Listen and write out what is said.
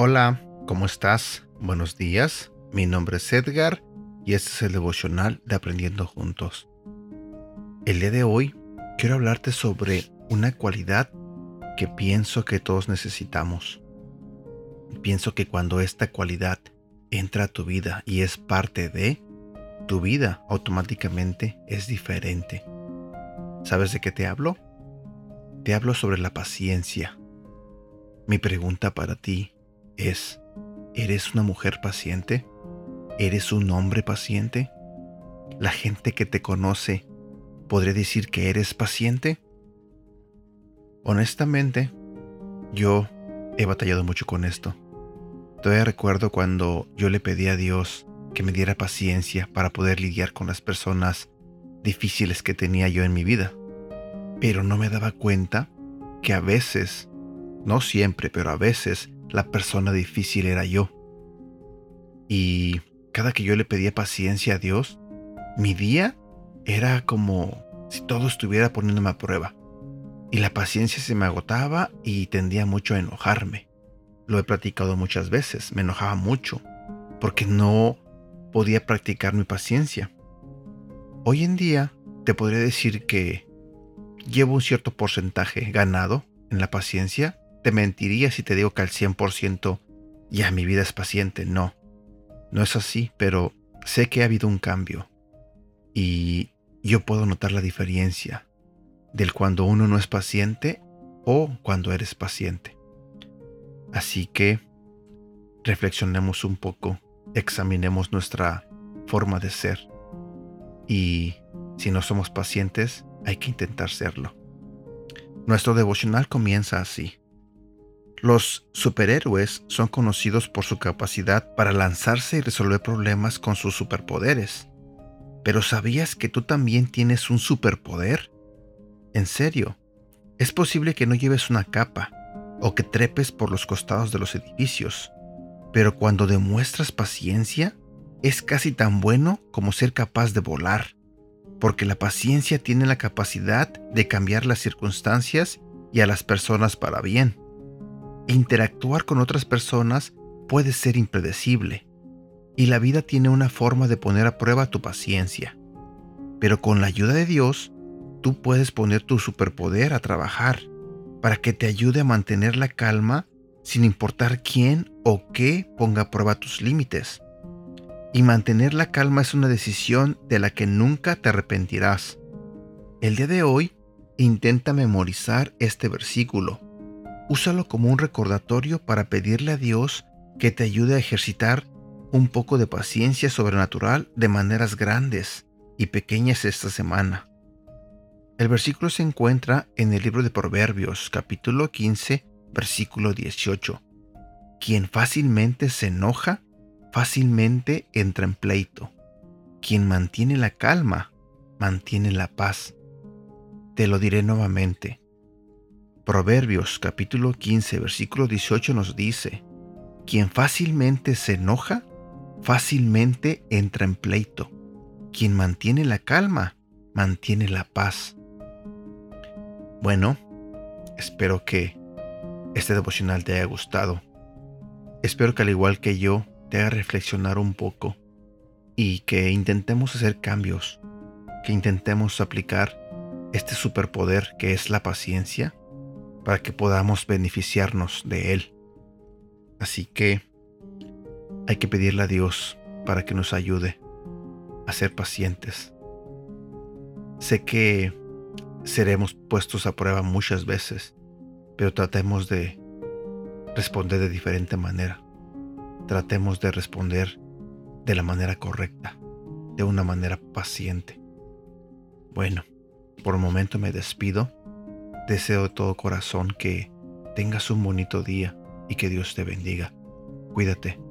Hola, ¿cómo estás? Buenos días. Mi nombre es Edgar y este es el devocional de Aprendiendo Juntos. El día de hoy quiero hablarte sobre una cualidad que pienso que todos necesitamos. Pienso que cuando esta cualidad entra a tu vida y es parte de tu vida, automáticamente es diferente. ¿Sabes de qué te hablo? Te hablo sobre la paciencia. Mi pregunta para ti es, ¿eres una mujer paciente? ¿Eres un hombre paciente? ¿La gente que te conoce podría decir que eres paciente? Honestamente, yo he batallado mucho con esto. Todavía recuerdo cuando yo le pedí a Dios que me diera paciencia para poder lidiar con las personas difíciles que tenía yo en mi vida. Pero no me daba cuenta que a veces, no siempre, pero a veces, la persona difícil era yo. Y cada que yo le pedía paciencia a Dios, mi día era como si todo estuviera poniéndome a prueba. Y la paciencia se me agotaba y tendía mucho a enojarme. Lo he platicado muchas veces, me enojaba mucho, porque no podía practicar mi paciencia. Hoy en día te podría decir que llevo un cierto porcentaje ganado en la paciencia te mentiría si te digo que al 100% ya mi vida es paciente. No, no es así, pero sé que ha habido un cambio. Y yo puedo notar la diferencia del cuando uno no es paciente o cuando eres paciente. Así que reflexionemos un poco, examinemos nuestra forma de ser. Y si no somos pacientes, hay que intentar serlo. Nuestro devocional comienza así. Los superhéroes son conocidos por su capacidad para lanzarse y resolver problemas con sus superpoderes. Pero ¿sabías que tú también tienes un superpoder? En serio, es posible que no lleves una capa o que trepes por los costados de los edificios, pero cuando demuestras paciencia, es casi tan bueno como ser capaz de volar, porque la paciencia tiene la capacidad de cambiar las circunstancias y a las personas para bien interactuar con otras personas puede ser impredecible y la vida tiene una forma de poner a prueba tu paciencia. Pero con la ayuda de Dios, tú puedes poner tu superpoder a trabajar para que te ayude a mantener la calma sin importar quién o qué ponga a prueba tus límites. Y mantener la calma es una decisión de la que nunca te arrepentirás. El día de hoy, intenta memorizar este versículo úsalo como un recordatorio para pedirle a Dios que te ayude a ejercitar un poco de paciencia sobrenatural de maneras grandes y pequeñas esta semana. El versículo se encuentra en el libro de Proverbios, capítulo 15, versículo 18. Quien fácilmente se enoja, fácilmente entra en pleito. Quien mantiene la calma, mantiene la paz. Te lo diré nuevamente. Proverbios capítulo 15 versículo 18 nos dice, quien fácilmente se enoja, fácilmente entra en pleito. Quien mantiene la calma, mantiene la paz. Bueno, espero que este devocional te haya gustado. Espero que al igual que yo te haga reflexionar un poco y que intentemos hacer cambios, que intentemos aplicar este superpoder que es la paciencia para que podamos beneficiarnos de Él. Así que hay que pedirle a Dios para que nos ayude a ser pacientes. Sé que seremos puestos a prueba muchas veces, pero tratemos de responder de diferente manera. Tratemos de responder de la manera correcta, de una manera paciente. Bueno, por el momento me despido Deseo de todo corazón que tengas un bonito día y que Dios te bendiga. Cuídate.